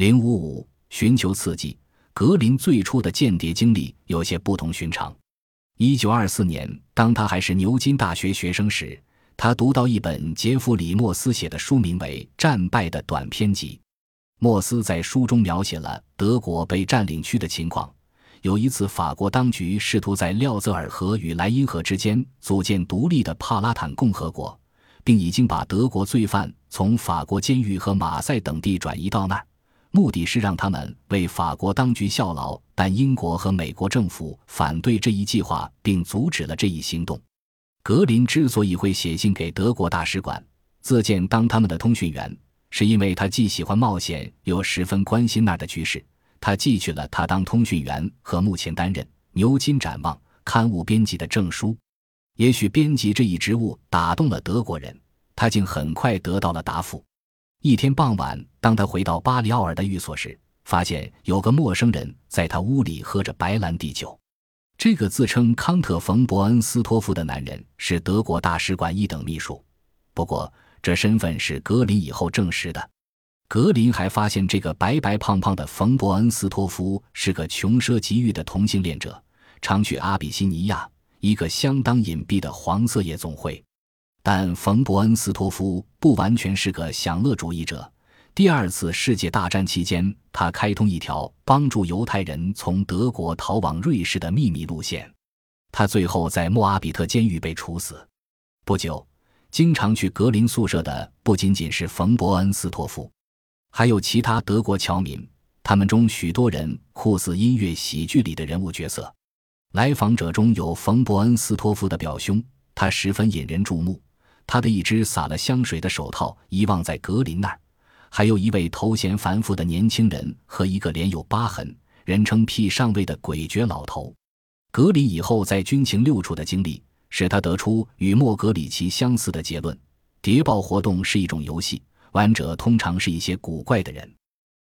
零五五，寻求刺激。格林最初的间谍经历有些不同寻常。一九二四年，当他还是牛津大学学生时，他读到一本杰弗里·莫斯写的书，名为《战败的短篇集》。莫斯在书中描写了德国被占领区的情况。有一次，法国当局试图在廖泽尔河与莱茵河之间组建独立的帕拉坦共和国，并已经把德国罪犯从法国监狱和马赛等地转移到那儿。目的是让他们为法国当局效劳，但英国和美国政府反对这一计划，并阻止了这一行动。格林之所以会写信给德国大使馆，自荐当他们的通讯员，是因为他既喜欢冒险，又十分关心那儿的局势。他寄去了他当通讯员和目前担任《牛津展望》刊物编辑的证书。也许编辑这一职务打动了德国人，他竟很快得到了答复。一天傍晚，当他回到巴里奥尔的寓所时，发现有个陌生人在他屋里喝着白兰地酒。这个自称康特·冯·伯恩斯托夫的男人是德国大使馆一等秘书，不过这身份是格林以后证实的。格林还发现，这个白白胖胖的冯·伯恩斯托夫是个穷奢极欲的同性恋者，常去阿比西尼亚，一个相当隐蔽的黄色夜总会。但冯·伯恩斯托夫不完全是个享乐主义者。第二次世界大战期间，他开通一条帮助犹太人从德国逃往瑞士的秘密路线。他最后在莫阿比特监狱被处死。不久，经常去格林宿舍的不仅仅是冯·伯恩斯托夫，还有其他德国侨民。他们中许多人酷似音乐喜剧里的人物角色。来访者中有冯·伯恩斯托夫的表兄，他十分引人注目。他的一只洒了香水的手套遗忘在格林那儿，还有一位头衔繁复的年轻人和一个脸有疤痕、人称 P 上尉的诡谲老头。格林以后在军情六处的经历，使他得出与莫格里奇相似的结论：谍报活动是一种游戏，玩者通常是一些古怪的人。